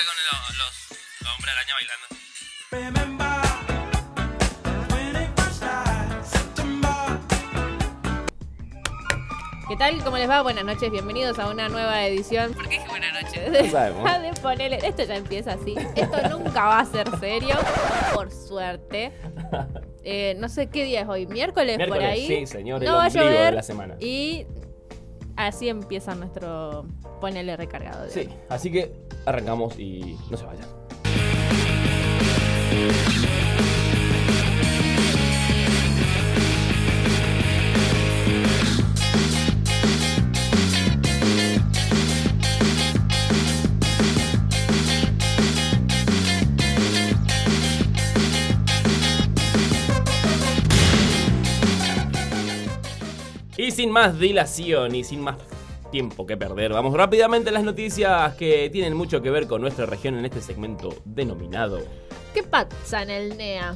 acá con los, los, los hombres araña bailando. ¿Qué tal? ¿Cómo les va? Buenas noches, bienvenidos a una nueva edición. ¿Por qué dije buenas noches? No sabemos. De ponerle- Esto ya empieza así. Esto nunca va a ser serio, por suerte. Eh, no sé qué día es hoy, miércoles, por Miércoles, ahí. sí, señor, el no va a ombligo de llover la semana. Y así empieza nuestro ponele recargado. de Sí, hoy. así que arrancamos y no se vayan. Y sin más dilación y sin más tiempo que perder, vamos rápidamente a las noticias que tienen mucho que ver con nuestra región en este segmento denominado. ¿Qué pasa en el NEA?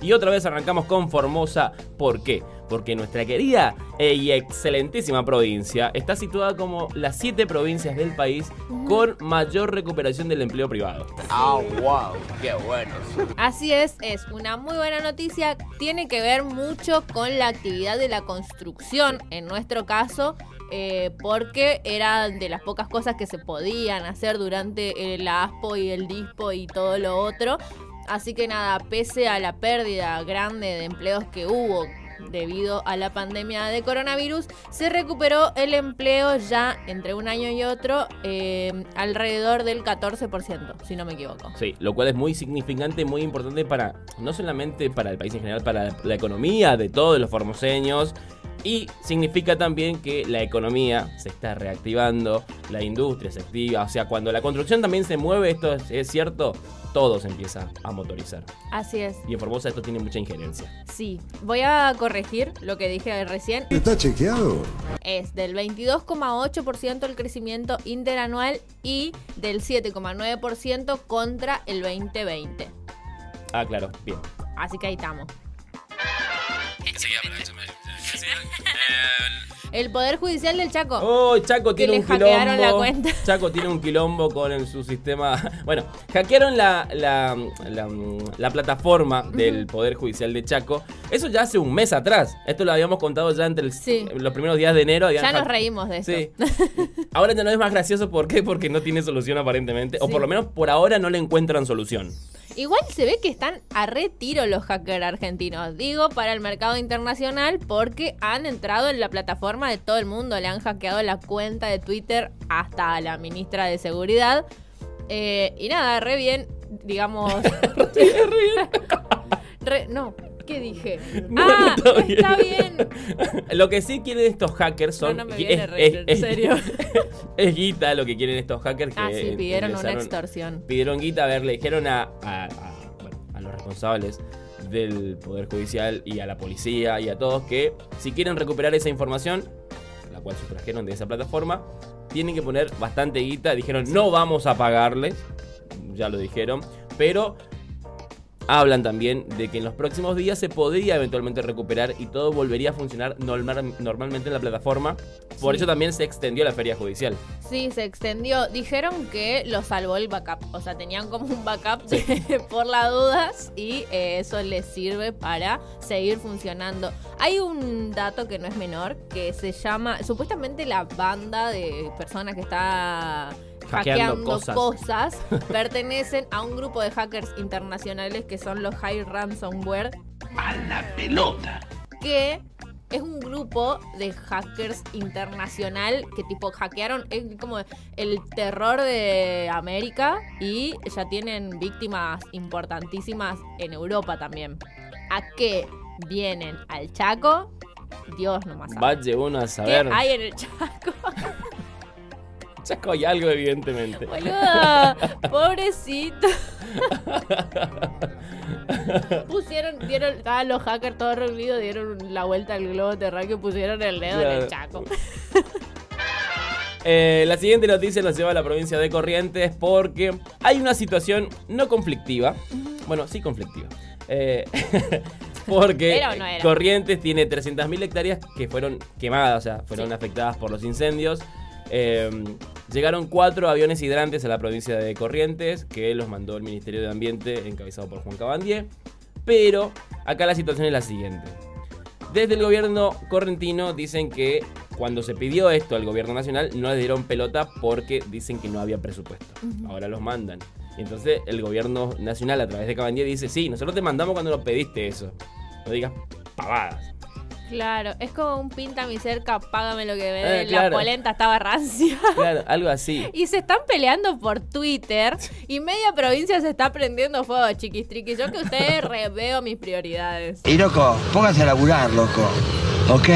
Y otra vez arrancamos con Formosa. ¿Por qué? Porque nuestra querida y excelentísima provincia está situada como las siete provincias del país con mayor recuperación del empleo privado. Ah, wow, qué bueno. Así es, es una muy buena noticia. Tiene que ver mucho con la actividad de la construcción, en nuestro caso, eh, porque era de las pocas cosas que se podían hacer durante el ASPO y el DISPO y todo lo otro. Así que nada, pese a la pérdida grande de empleos que hubo debido a la pandemia de coronavirus, se recuperó el empleo ya entre un año y otro eh, alrededor del 14%, si no me equivoco. Sí, lo cual es muy significante, muy importante para, no solamente para el país en general, para la economía de todos los formoseños. Y significa también que la economía se está reactivando, la industria se activa, o sea, cuando la construcción también se mueve, esto es, es cierto, todo se empieza a motorizar. Así es. Y en Formosa esto tiene mucha injerencia. Sí, voy a corregir lo que dije recién. ¿Está chequeado? Es del 22,8% el crecimiento interanual y del 7,9% contra el 2020. Ah, claro, bien. Así que ahí estamos. El Poder Judicial del Chaco. Oh, Chaco tiene un hackearon quilombo. la cuenta. Chaco tiene un quilombo con el- su sistema. Bueno, hackearon la, la, la- la plataforma del Poder Judicial de Chaco. Eso ya hace un mes atrás. Esto lo habíamos contado ya entre el- Sí. los primeros días de enero. ya nos reímos de esto. Sí. Ahora ya no es más gracioso. ¿Por qué? Porque no tiene solución aparentemente. O por lo menos por ahora no le encuentran solución. Igual se ve que están a retiro los hackers argentinos. Digo, para el mercado internacional porque han entrado en la plataforma de todo el mundo. Le han hackeado la cuenta de Twitter hasta a la ministra de Seguridad. Eh, y nada, re bien, digamos... Re- no, ¿qué dije? No, ah, está bien. está bien. Lo que sí quieren estos hackers son. No, no me viene reír, en serio. es guita lo que quieren estos hackers. Que Ah, sí, pidieron una extorsión. Pidieron guita, a ver, le dijeron a, a- a- bueno, a los responsables del Poder Judicial y a la policía y a todos que si quieren recuperar esa información, la cual sustrajeron de esa plataforma, tienen que poner bastante guita. Dijeron, no vamos a pagarles, ya lo dijeron, pero hablan también de que en los próximos días se podría eventualmente recuperar y todo volvería a funcionar normal- normalmente en la plataforma. Por Sí. eso también se extendió la feria judicial. Sí, se extendió. Dijeron que lo salvó el backup. O sea, tenían como un backup de- por las dudas y eh, eso les sirve para seguir funcionando. Hay un dato que no es menor que se llama, supuestamente la banda de personas que está Hackeando hackeando, cosas. cosas, pertenecen a un grupo de hackers internacionales que son los High Ransomware A la pelota. que es un grupo de hackers internacional que tipo hackearon, es como el terror de América y ya tienen víctimas importantísimas en Europa también. ¿A qué vienen? ¿Al Chaco? Dios nomás sabe. Vaya uno a ¿Qué saber. hay en el Chaco? Chaco hay algo, evidentemente. Boluda, pobrecito. pusieron, dieron, estaban los hackers todos reunidos, dieron la vuelta al globo terráqueo y pusieron el dedo en el. Chaco. Eh, la siguiente noticia nos lleva a la provincia de Corrientes porque hay una situación no conflictiva. Bueno, sí conflictiva. Eh, porque. Corrientes tiene 300.000 hectáreas que fueron quemadas, o sea, fueron Sí. afectadas por los incendios. Eh, Llegaron cuatro aviones hidrantes a la provincia de Corrientes, que los mandó el Ministerio de Ambiente, encabezado por Juan Cabandier. Pero acá la situación es la siguiente. Desde el gobierno correntino dicen que cuando se pidió esto al gobierno nacional no le dieron pelota porque dicen que no había presupuesto. Ahora los mandan. Y entonces el gobierno nacional a través de Cabandier dice, sí, nosotros te mandamos cuando nos pediste eso. No digas pavadas. Claro, es como un pinta mi cerca, págame lo que debe. Eh, La polenta estaba rancia. Claro, algo así. Y se están peleando por Twitter y media provincia se está prendiendo fuego, chiquistriqui. Yo que ustedes reveo mis prioridades. Y loco, póngase a laburar, loco. ¿Ok?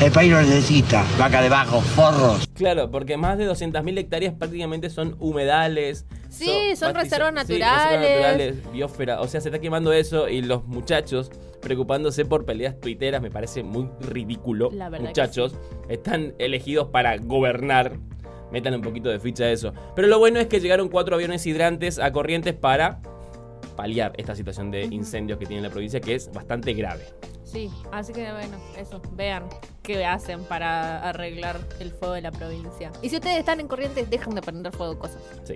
El país lo necesita. Vaca de bajo, forros. Claro, porque más de 200.000 hectáreas prácticamente son humedales. Sí, son reservas sí, reservas naturales. naturales, biosfera. O sea, se está quemando eso y los muchachos preocupándose por peleas tuiteras me parece muy ridículo. La verdad que muchachos, están elegidos para gobernar. Metan un poquito de ficha a eso. Pero lo bueno es que llegaron cuatro aviones hidrantes a Corrientes para paliar esta situación de incendios que tiene la provincia, que es bastante grave. Sí, así que bueno, eso, vean qué hacen para arreglar el fuego de la provincia. Y si ustedes están en corrientes, dejen de prender fuego cosas. Sí.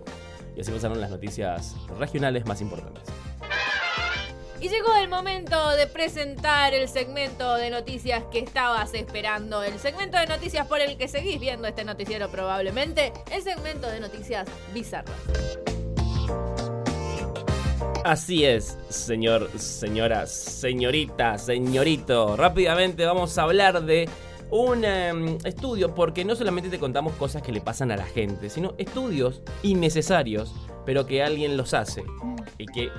Y así pasaron las noticias regionales más importantes. Y llegó el momento de presentar el segmento de noticias que estabas esperando. El segmento de noticias por el que seguís viendo este noticiero probablemente. El segmento de noticias bizarras. Así es, señor, señora, señorita, señorito. Rápidamente vamos a hablar de un em, estudio, porque no solamente te contamos cosas que le pasan a la gente, sino estudios innecesarios, pero que alguien los hace y que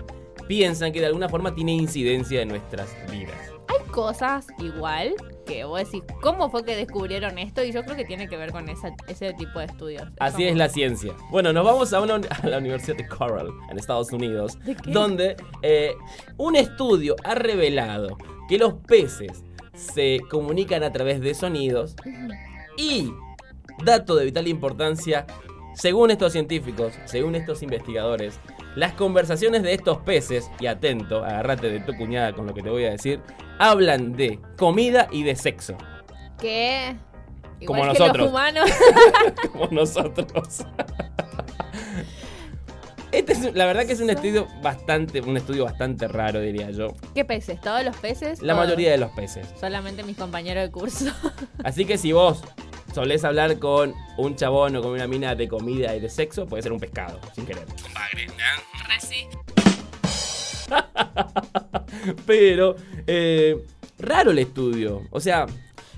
piensan que de alguna forma tiene incidencia en nuestras vidas. Hay cosas igual que vos decís, ¿cómo fue que descubrieron esto? Y yo creo que tiene que ver con esa- ese tipo de estudios. Así es la ciencia. Bueno, nos vamos a, una, a la Universidad de Cornell, en Estados Unidos, donde eh, un estudio ha revelado que los peces se comunican a través de sonidos y, dato de vital importancia, según estos científicos, según estos investigadores, las conversaciones de estos peces, y atento, agárrate de tu cuñada con lo que te voy a decir, hablan de comida y de sexo, Que... Como que nosotros. los humanos. como nosotros. Este es, la verdad que es un estudio bastante, un estudio bastante raro, diría yo. ¿Qué peces? ¿Todos los peces? La mayoría de los peces. Solamente mis compañeros de curso. Así que si vos solés hablar con un chabón o con una mina de comida y de sexo, puede ser un pescado, sin querer. Bagre, ¿no? Pero, eh, raro el estudio. O sea,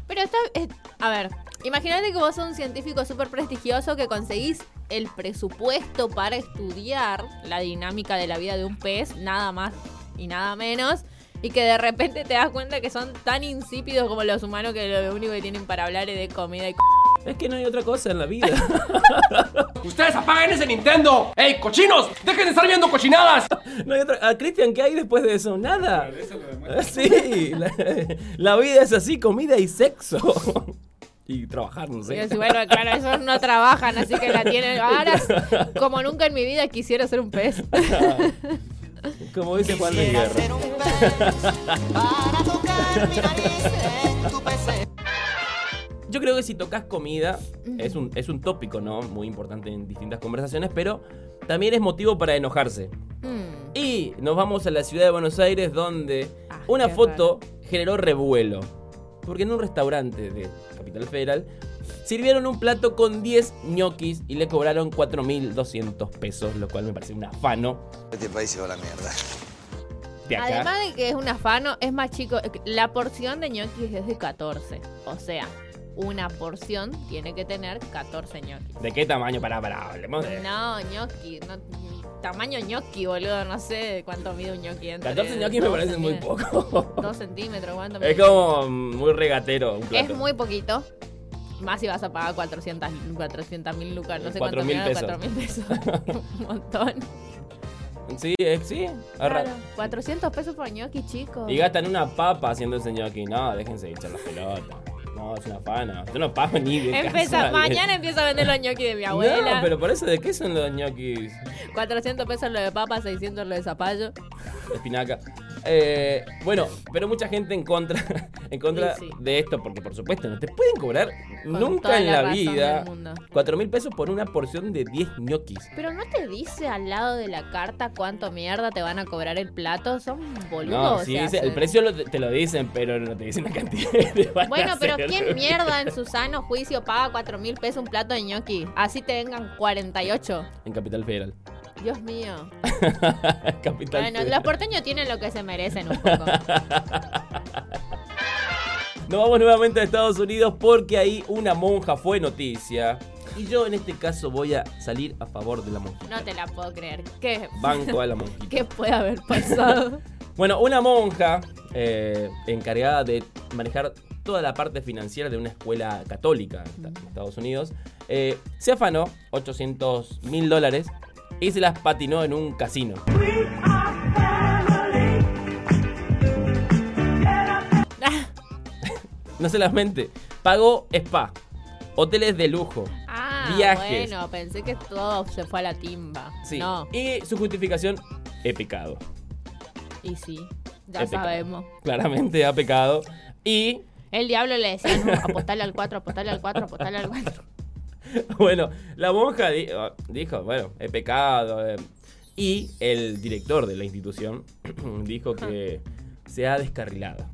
Pero está. eh, a ver, imagínate que vos sos un científico súper prestigioso que conseguís el presupuesto para estudiar la dinámica de la vida de un pez, nada más y nada menos. Y que de repente te das cuenta que son tan insípidos como los humanos que lo único que tienen para hablar es de comida y c es que no hay otra cosa en la vida. ¡Ustedes apaguen ese Nintendo! ¡Ey, cochinos! ¡Dejen de estar viendo cochinadas! No hay otra. Ah, Cristian, ¿qué hay después de eso? Nada. Sí, la, la vida es así, comida y sexo. Y trabajar, no Y sé. decís, bueno, claro, esos no trabajan, así que la tienen. Ahora, como nunca en mi vida quisiera ser un pez. Como dice Juan de Guerra. Yo creo que si tocas comida, es un, es un tópico, ¿no? Muy importante en distintas conversaciones, pero también es motivo para enojarse. Mm, Y nos vamos a la ciudad de Buenos Aires, donde Ah, una foto generó revuelo. Porque en un restaurante de Capital Federal sirvieron un plato con 10 ñoquis y le cobraron 4.200 pesos, lo cual me parece un afano Este país se va a la mierda. de acá. Además de que es un afano, es más chico. La porción de ñoquis es de 14. O sea, una porción tiene que tener 14 ñoquis. ¿De qué tamaño? Pará, pará, hablemos de... No, ñoqui. No, tamaño ñoqui, boludo. No sé cuánto mide un ñoqui. entre 14 ñoquis me dos parece muy centímetros. poco. Dos centímetros, ¿cuánto Es mide? como muy regatero un plato. Es muy poquito. Más si vas a pagar 400 mil lucas. No sé 4.000 cuánto mide, pesos. 4 mil pesos. un montón. Sí, es, sí. Claro, 400 pesos por ñoqui, chicos. Y gastan una papa haciendo ese ñoqui. No, déjense de echar las pelotas. No, es una fana. Yo no pago ni de Empieza, mañana empiezo a vender los ñoquis de mi abuela. No, pero por eso, ¿de qué son los ñoquis? 400 pesos lo de papa, 600 lo de zapallo. espinaca. Eh, bueno, pero mucha gente en contra, en contra Sí, sí. de esto, porque por supuesto no te pueden cobrar Con nunca en la vida del mundo. 4 mil pesos por una porción de 10 ñoquis. Pero no te dice al lado de la carta cuánto mierda te van a cobrar el plato. Son boludos. No, sí, dice- el precio lo- te lo dicen, pero no te dicen la cantidad que van a Bueno, pero hacer. ¿quién mierda en su sano juicio paga 4 mil pesos un plato de ñoqui? Así te vengan 48. En Capital Federal. Dios mío. Capital Bueno, Federal. los porteños tienen lo que se merecen un poco. Nos vamos nuevamente a Estados Unidos porque ahí una monja fue noticia. Y yo en este caso voy a salir a favor de la monja. No te la puedo creer. ¿Qué, Banco a la monjita. ¿Qué puede haber pasado? Bueno, una monja eh, encargada de manejar toda la parte financiera de una escuela católica en Estados Unidos, eh, se afanó 800 mil dólares y se las patinó en un casino. No solamente, pagó spa, hoteles de lujo, Ah, Viajes. bueno, pensé que todo se fue a la timba. sí, No, y su justificación, he pecado. y sí, ya He pecado. sabemos. Claramente ha pecado. Y El diablo le decía, no, apostale al 4, apostale al 4, apostale al 4. Bueno, la monja di- ah, dijo, bueno, he pecado. eh, y el director de la institución dijo que se ha descarrilado.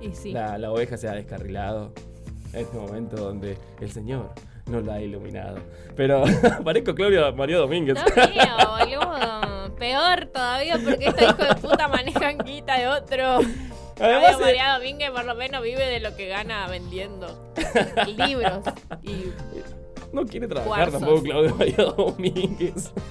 Y sí. La, la oveja se ha descarrilado en este momento donde el Señor no la ha iluminado. Pero parezco Claudio Mario Domínguez. Mío. Peor todavía porque estos hijos de puta manejan guita de otro. Además, Claudio eh, María Domínguez por lo menos vive de lo que gana vendiendo libros. Y No quiere trabajar Cuarzos. tampoco Claudio María Domínguez.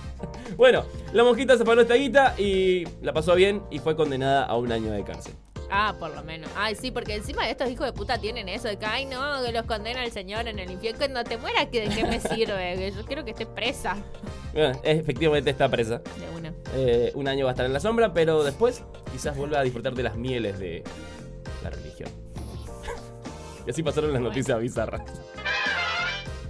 Bueno, la monjita se paró esta guita y la pasó bien y fue condenada a un año de cárcel. Ah, por lo menos. Ay, sí, porque encima estos hijos de puta tienen eso de que, ay, no, que los condena el Señor en el infierno. Cuando te mueras, ¿que- ¿de qué me sirve? Que yo quiero que esté presa. Bueno, efectivamente está presa. De una. Eh, un año va a estar en la sombra, pero después quizás vuelva a disfrutar de las mieles de la religión. y así pasaron las noticias bizarras.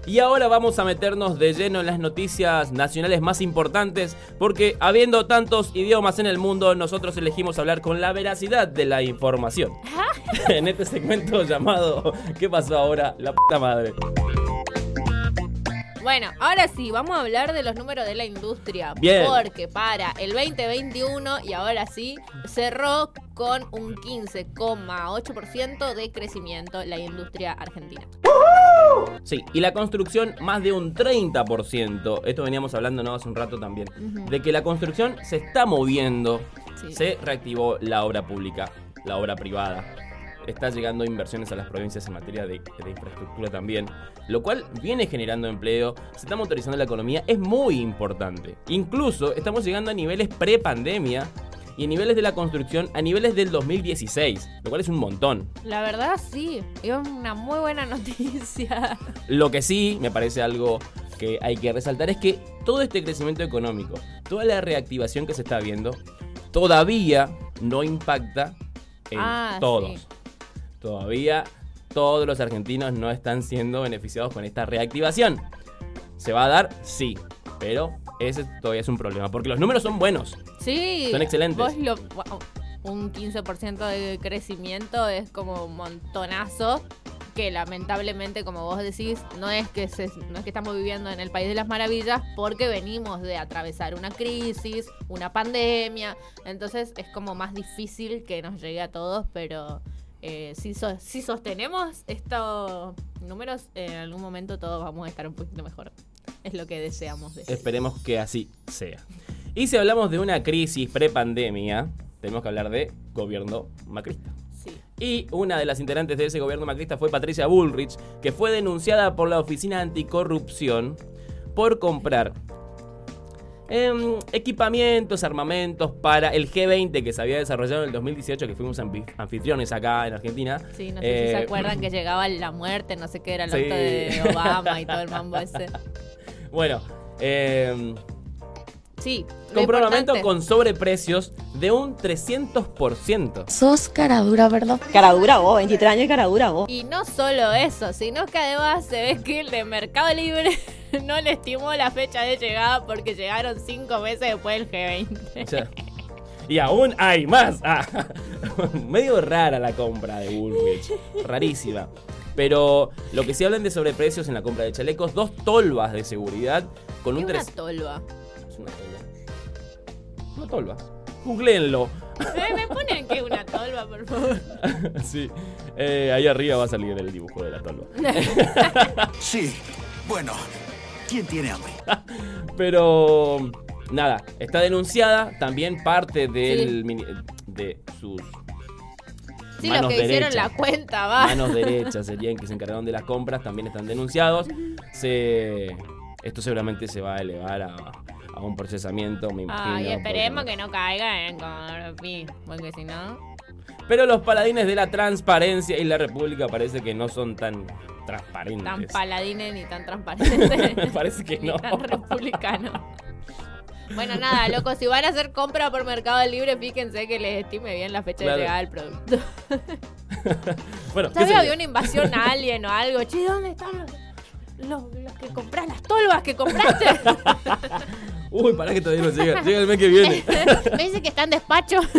Y ahora vamos a meternos de lleno en las noticias nacionales más importantes, porque habiendo tantos idiomas en el mundo, nosotros elegimos hablar con la veracidad de la información. en este segmento llamado ¿Qué pasó ahora? La puta madre. Bueno, ahora sí, vamos a hablar de los números de la industria. Bien. Porque para el 2021, y ahora sí, cerró con un 15,8% de crecimiento la industria argentina. Sí, y la construcción más de un 30%. Esto veníamos hablando ¿no? hace un rato también. Ujú. De que la construcción se está moviendo. Sí. Se reactivó la obra pública, la obra privada. Está llegando inversiones a las provincias en materia de, de infraestructura también. Lo cual viene generando empleo. Se está motorizando la economía. Es muy importante. Incluso estamos llegando a niveles pre-pandemia. Y a niveles de la construcción a niveles del 2016. Lo cual es un montón. La verdad, sí, es una muy buena noticia. Lo que sí me parece algo que hay que resaltar es que todo este crecimiento económico, toda la reactivación que se está viendo, todavía no impacta en Ah, todos. sí. Todavía todos los argentinos no están siendo beneficiados con esta reactivación. ¿Se va a dar? Sí, pero ese todavía es un problema, porque los números son buenos. Sí. Son excelentes. Vos lo, wow, un 15% de crecimiento es como un montonazo que lamentablemente, como vos decís, no es que se- no es que estamos viviendo en el país de las maravillas porque venimos de atravesar una crisis, una pandemia, entonces es como más difícil que nos llegue a todos, pero eh, si, so- si sostenemos estos números, en algún momento todos vamos a estar un poquito mejor. Es lo que deseamos. decir. Esperemos que así sea. Y si hablamos de una crisis prepandemia, tenemos que hablar de gobierno macrista. Sí. Y una de las integrantes de ese gobierno macrista fue Patricia Bullrich, que fue denunciada por la Oficina Anticorrupción por comprar em, equipamientos, armamentos para el G20 que se había desarrollado en el 2018, que fuimos anfi- anfitriones acá en Argentina. Sí, no sé si se Eh, acuerdan que llegaba la muerte, no sé qué era el Sí. auto de Obama y todo el mambo ese. Bueno, em, Sí. importante- con sobreprecios de un 300%. Sos cara dura, ¿verdad? Cara dura vos, 23 años y cara dura vos. Y no solo eso, sino que además se ve que el de Mercado Libre no le estimó la fecha de llegada porque llegaron cinco meses después del G20. O sea, y aún hay más. Ah, medio rara la compra de Woolwich. Rarísima. Pero lo que sí hablan de sobreprecios en la compra de chalecos, dos tolvas de seguridad con ¿Qué un una 3... tolva? Es una tolva. Una tolva. Googleenlo. Eh, ¿Me ponen que una tolva, por favor? sí. Eh, ahí arriba va a salir el dibujo de la tolva. Sí. Bueno, ¿quién tiene hambre? Pero nada, está denunciada también parte del Sí. mini- de sus Sí, los manos que hicieron derechas. la cuenta, va. manos derechas serían que se encargaron de las compras, también están denunciados. Se, esto seguramente se va a elevar a, a un procesamiento, me imagino. Ay, esperemos porque- que no caiga en Corpi, porque si no... Pero los paladines de la transparencia y la república parece que no son tan transparentes. Tan paladines ni tan transparentes. Me parece que ni no. tan republicano. Bueno, nada, loco, si van a hacer compra por Mercado Libre, fíjense que les estime bien la fecha Claro. de llegada del producto. Bueno, ¿Sabes? Había una invasión a alien o algo. Che, ¿dónde están los, los, los que compras, las tolvas que compraste? Uy, pará que todavía no llega. Llega el mes que viene. Me dice que está en despacho.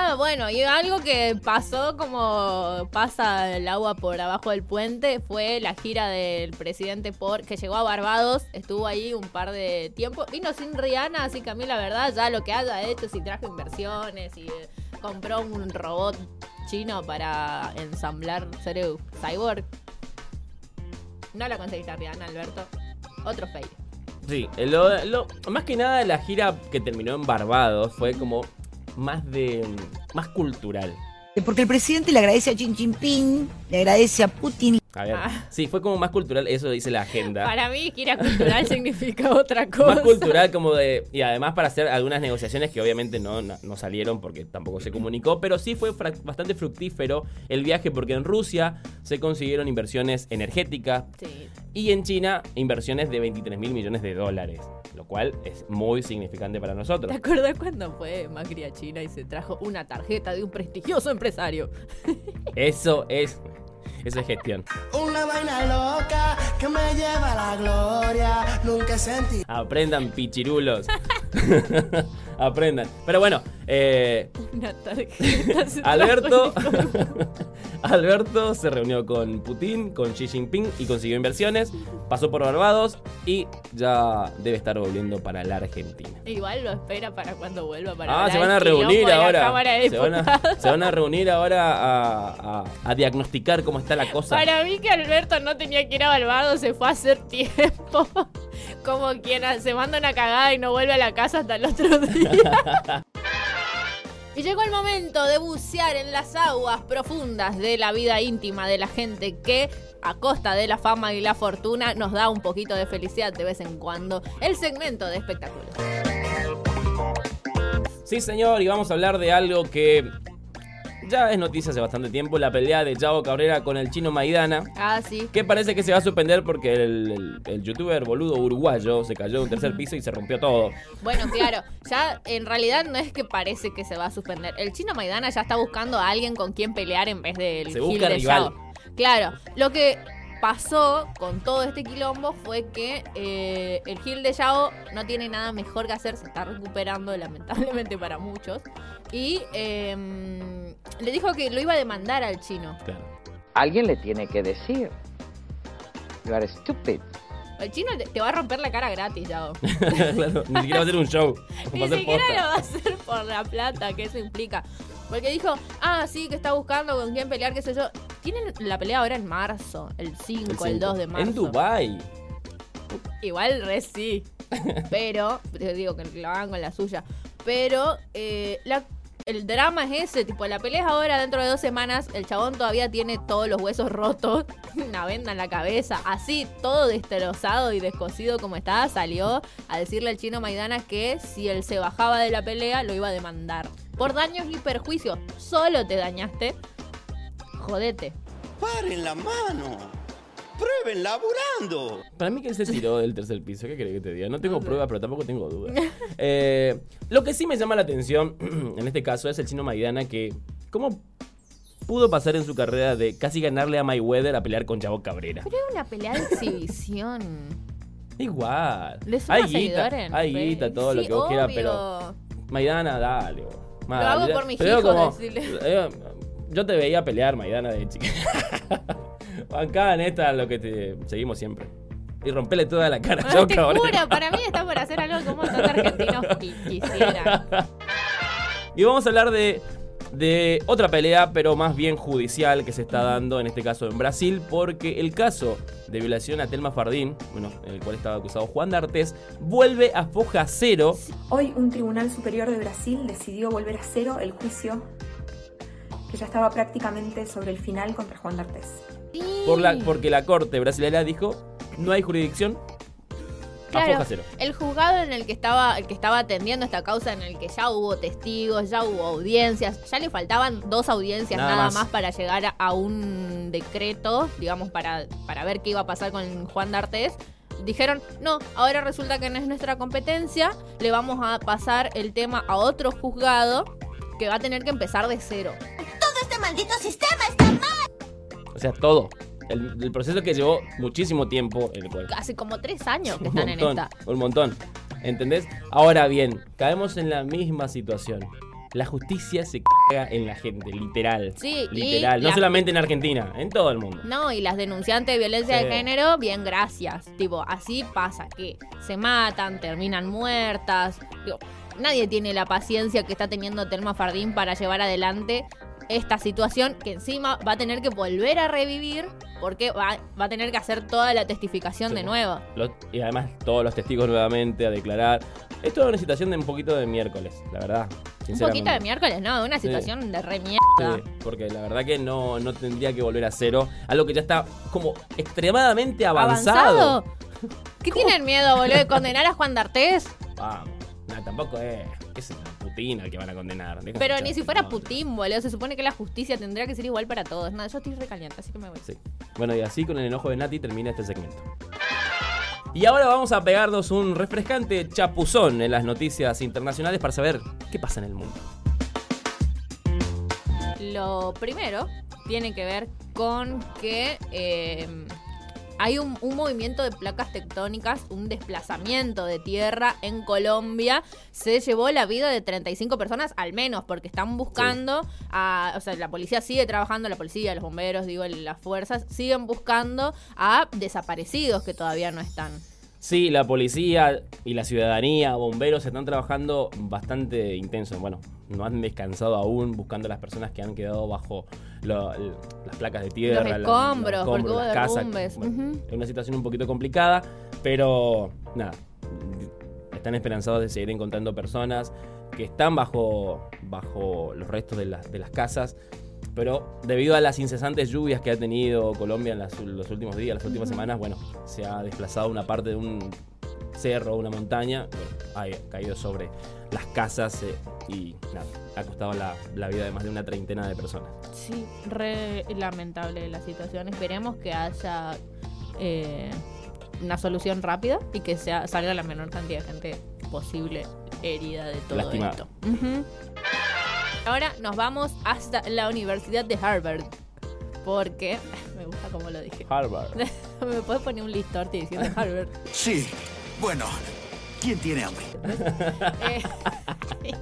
Ah, bueno, y algo que pasó como pasa el agua por abajo del puente fue la gira del presidente por que llegó a Barbados, estuvo ahí un par de tiempo, vino sin Rihanna, así que a mí la verdad ya lo que haya hecho, si trajo inversiones y eh, compró un robot chino para ensamblar Ceru Cyborg. No lo conseguiste a Rihanna, Alberto. Otro fail. Sí, lo- lo- más que nada la gira que terminó en Barbados fue como más de. más cultural. Porque el presidente le agradece a Xi Jinping, le agradece a Putin. A ver, Ah. sí, fue como más cultural, eso dice la agenda. Para mí, gira cultural significa otra cosa. Más cultural como de... Y además para hacer algunas negociaciones que obviamente no, no, no salieron porque tampoco se comunicó, pero sí fue bastante fructífero el viaje porque en Rusia se consiguieron inversiones energéticas Sí. y en China inversiones de 23 mil millones de dólares, lo cual es muy significante para nosotros. ¿Te acuerdas cuando fue Macri a China y se trajo una tarjeta de un prestigioso empresario? Eso es... Eso es gestión. Una vaina loca que me lleva a la gloria. Nunca sentí. Aprendan, pichirulos. Aprendan. Pero bueno, eh, Una Alberto, Alberto se reunió con Putin, con Xi Jinping y consiguió inversiones. Pasó por Barbados y ya debe estar volviendo para la Argentina. Igual lo espera para cuando vuelva para Ah, se van a reunir ahora. Se van, a, Diputados. se van a reunir ahora a, a- a diagnosticar cómo está la cosa. Para mí que Alberto no tenía que ir a Barbados, se fue a hacer tiempo. Como quien se manda una cagada y no vuelve a la casa hasta el otro día. Y llegó el momento de bucear en las aguas profundas de la vida íntima de la gente que, a costa de la fama y la fortuna, nos da un poquito de felicidad de vez en cuando. El segmento de espectáculos. Sí, señor, y vamos a hablar de algo que ya es noticia hace bastante tiempo, la pelea de Chavo Cabrera con el chino Maidana. Ah, sí. Que parece que se va a suspender porque el, el- el youtuber boludo uruguayo se cayó de un tercer piso y se rompió todo. Bueno, claro, ya en realidad no es que parece que se va a suspender. El chino Maidana ya está buscando a alguien con quien pelear en vez del Se busca de rival. Yao. Claro, lo que pasó con todo este quilombo fue que eh, el Gil de Yao no tiene nada mejor que hacer, se está recuperando lamentablemente para muchos. Y em, le dijo que lo iba a demandar al chino. Claro. Alguien le tiene que decir. You are stupid. El chino te, va a romper la cara gratis, Yao. Claro, Ni siquiera va a ser un show. Ni siquiera posta. lo va a hacer por la plata que eso implica. Porque dijo, ah, sí, que está buscando con quién pelear, qué sé yo. Tienen la pelea ahora en marzo, el 5, el, cinco. 2 de marzo. En Dubai. Igual re sí. Pero, te digo que lo hagan con la suya. Pero eh, la- el drama es ese, tipo, la pelea es ahora dentro de dos semanas, el chabón todavía tiene todos los huesos rotos, una venda en la cabeza, así, todo destrozado y descosido como estaba, salió a decirle al chino Maidana que si él se bajaba de la pelea lo iba a demandar. Por daños y perjuicios, solo te dañaste, jodete. ¡Paren la mano! Prueben laburando. Para mí que él se tiró del tercer piso, ¿qué querés que te diga? No tengo pruebas, pero tampoco tengo dudas. Eh, lo que sí me llama la atención, en este caso, es el chino Maidana que... ¿Cómo pudo pasar en su carrera de casi ganarle a Mayweather a pelear con Chavo Cabrera? Pero es una pelea de exhibición. Igual. Le suma Hay guita, seguidores hay guita, todo lo que vos quieras, pero... Maidana, dale. Lo hago por mis Pero hijos, como- decirle. eh, yo te veía pelear, Maidana, de chica. Acá en esta lo que te seguimos siempre. Y rompele toda la cara Chavo te Cabrera. juro, para mí está por hacer algo montón de argentinos qui- quisieran. Y vamos a hablar de, de otra pelea, pero más bien judicial, que se está dando en este caso en Brasil, porque el caso de violación a Telma Fardín, bueno, en el cual estaba acusado Juan D'Artes, vuelve a foja cero. Hoy un tribunal superior de Brasil decidió volver a cero el juicio que ya estaba prácticamente sobre el final contra Juan D'Artes. Por la, porque la corte brasileña dijo no hay jurisdicción a Claro, foja cero. el juzgado en el que estaba el que estaba atendiendo esta causa, en el que ya hubo testigos, ya hubo audiencias, ya le faltaban dos audiencias Nada nada, más. más. para llegar a, a un decreto, digamos, para, para ver qué iba a pasar con Juan D'Artes. Dijeron, no, ahora resulta que no es nuestra competencia, le vamos a pasar el tema a otro juzgado que va a tener que empezar de cero. Este maldito sistema está mal. O sea, todo. El, el proceso que llevó muchísimo tiempo, en el cual Hace como tres años que un están en esta. un montón. ¿Entendés? Ahora bien, caemos en la misma situación. La justicia se caga en la gente, literal. Sí, y literal. No la- solamente en Argentina, en todo el mundo. No, y las denunciantes de violencia Sí. de género, bien, gracias. Tipo, así pasa, que se matan, terminan muertas. Digo, nadie tiene la paciencia que está teniendo Telma Fardín para llevar adelante esta situación que encima va a tener que volver a revivir porque va, va a tener que hacer toda la testificación Sí. de nuevo. Los- y además todos los testigos nuevamente a declarar. Es toda una situación de un poquito de miércoles, la verdad. Un poquito de miércoles, ¿no? Una Sí. situación de re mierda. Sí, porque la verdad que no, no tendría que volver a cero. Algo que ya está como extremadamente avanzado. ¿Qué tienen miedo, boludo, de condenar a Juan D'Artés? Vamos. No, tampoco es. Es Putin al que van a condenar. Deja Pero ni si fuera No, Putin, boludo. Se supone que la justicia tendría que ser igual para todos. Nada, yo estoy recaliente, así que me voy. Sí. Bueno, y así con el enojo de Nati termina este segmento. Y ahora vamos a pegarnos un refrescante chapuzón en las noticias internacionales para saber qué pasa en el mundo. Lo primero tiene que ver con que eh, hay un, un movimiento de placas tectónicas, un desplazamiento de tierra en Colombia. Se llevó la vida de 35 personas al menos, porque están buscando a. O sea, la policía sigue trabajando, la policía, los bomberos, digo, las fuerzas, siguen buscando a desaparecidos que todavía no están. Sí, la policía y la ciudadanía, bomberos están trabajando bastante intenso. Bueno, no han descansado aún buscando a las personas que han quedado bajo lo- las placas de tierra, Los escombros, las casas. Es una situación un poquito complicada, pero nada, están esperanzados de seguir encontrando personas que están bajo, bajo los restos de las, de las casas. Pero debido a las incesantes lluvias que ha tenido Colombia en las- los últimos días, las últimas semanas, bueno, se ha desplazado una parte de un cerro, una montaña, bueno, ha caído sobre las casas eh, y nada, ha costado la, la vida de más de una treintena de personas. Sí, re lamentable la situación. Esperemos que haya eh, una solución rápida y que sea, salga la menor cantidad de gente posible herida de todo Lastimada. esto. Ujú. Ahora nos vamos hasta la Universidad de Harvard. Porque me gusta cómo lo dije. Harvard. ¿Me puedes poner un listorte diciendo Harvard? Sí. Bueno, ¿quién tiene hambre? Eh,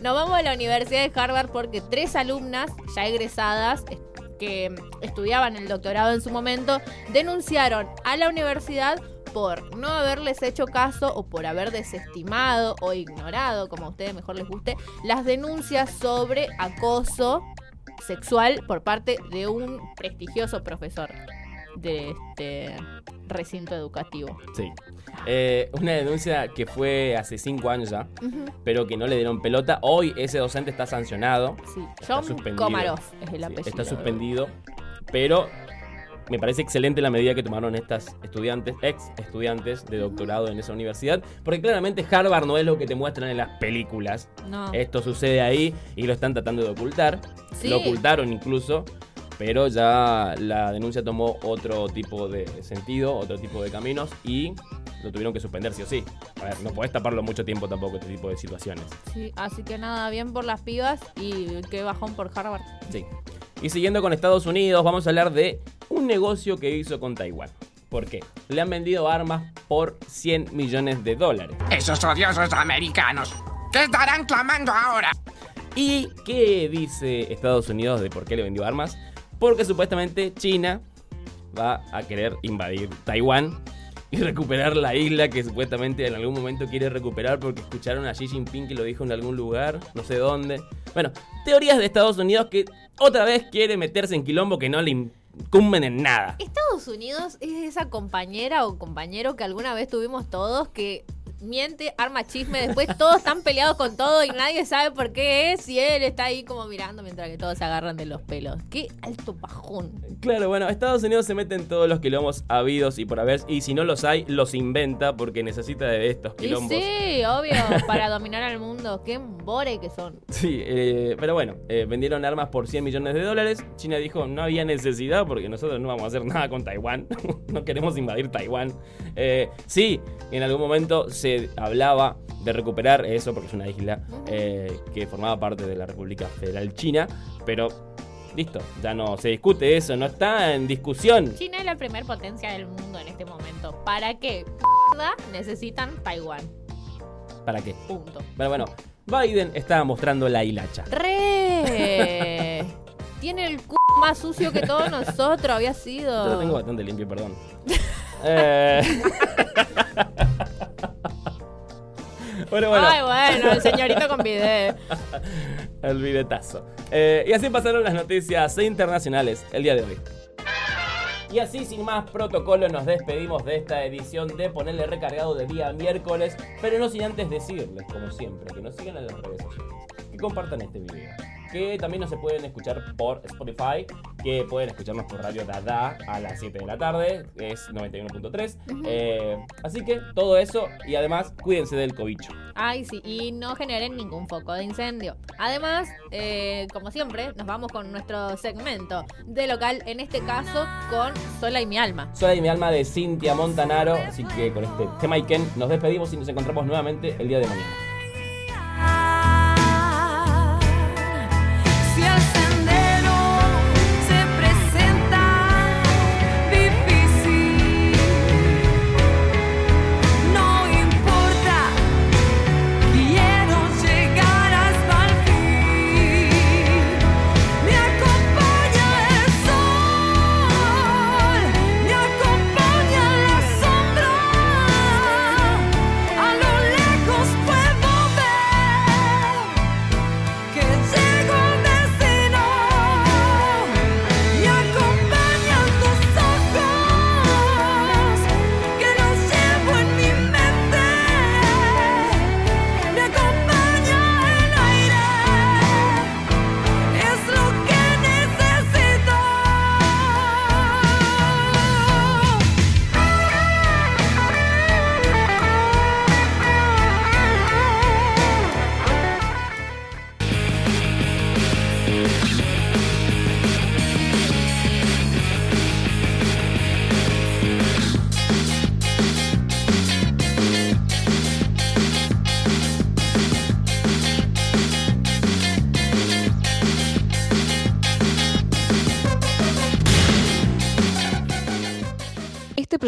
Nos vamos a la Universidad de Harvard porque tres alumnas ya egresadas eh, que estudiaban el doctorado en su momento denunciaron a la universidad por no haberles hecho caso o por haber desestimado o ignorado, como a ustedes mejor les guste, las denuncias sobre acoso sexual por parte de un prestigioso profesor de este recinto educativo. Sí. Eh, una denuncia que fue hace cinco años ya, pero que no le dieron pelota. Hoy ese docente está sancionado. Sí, Está John suspendido. Komarov es el Sí, apellido. está suspendido, pero me parece excelente la medida que tomaron estas estudiantes, ex estudiantes de doctorado en esa universidad, porque claramente Harvard no es lo que te muestran en las películas. No. Esto sucede ahí y lo están tratando de ocultar. Sí. Lo ocultaron incluso, pero ya la denuncia tomó otro tipo de sentido, otro tipo de caminos y lo tuvieron que suspender sí o sí. A ver, no podés taparlo mucho tiempo tampoco este tipo de situaciones. Sí, así que nada, bien por las pibas y qué bajón por Harvard. Sí. Y siguiendo con Estados Unidos, vamos a hablar de un negocio que hizo con Taiwán. ¿Por qué? Le han vendido armas por 100 millones de dólares. Esos odiosos americanos. ¿Qué estarán clamando ahora? ¿Y qué dice Estados Unidos de por qué le vendió armas? Porque supuestamente China va a querer invadir Taiwán y recuperar la isla que supuestamente en algún momento quiere recuperar porque escucharon a Xi Jinping que lo dijo en algún lugar, no sé dónde. Bueno, teorías de Estados Unidos que otra vez quiere meterse en quilombo que no le incumben en nada. Estados Unidos es esa compañera o compañero que alguna vez tuvimos todos que miente, arma chisme, después todos están peleados con todo y nadie sabe por qué es y él está ahí como mirando mientras que todos se agarran de los pelos. Qué alto pajón. Claro, bueno, Estados Unidos se mete en todos los quilombos habidos y por haber, y si no los hay, los inventa porque necesita de estos Y quilombos. sí, obvio, para dominar al mundo. Qué embore que son. Sí, eh, pero bueno, eh, vendieron armas por 100 millones de dólares. China dijo no había necesidad porque nosotros no vamos a hacer nada con Taiwán. no queremos invadir Taiwán. Eh, sí, en algún momento se hablaba de recuperar eso porque es una isla eh, que formaba parte de la República Federal China, pero listo, ya no se discute eso, no está en discusión. China es la primer potencia del mundo en este momento. ¿Para qué? necesitan Taiwán. ¿Para qué? Punto. Bueno, bueno, Biden estaba mostrando la hilacha. ¡Re! Tiene el c más sucio que todos nosotros, había sido. Yo lo tengo bastante limpio, perdón. Eh, bueno, bueno. Ay, bueno, el señorito con video. El bidetazo. Eh, y así pasaron las noticias internacionales el día de hoy. Y así, sin más protocolo, nos despedimos de esta edición de Ponerle Recargado de día miércoles. Pero no sin antes decirles, como siempre, que nos sigan en las redes sociales. Compartan este video. Que también nos se pueden escuchar por Spotify. Que pueden escucharnos por Radio Dada a las 7 de la tarde. Es 91.3. Eh, así que todo eso. Y además, cuídense del cobicho. Ay, sí, y no generen ningún foco de incendio. Además, eh, como siempre, nos vamos con nuestro segmento de local, en este caso con Sola y mi alma. Soy mi alma de Cintia Montanaro. Así que con este tema y Ken nos despedimos y nos encontramos nuevamente el día de mañana.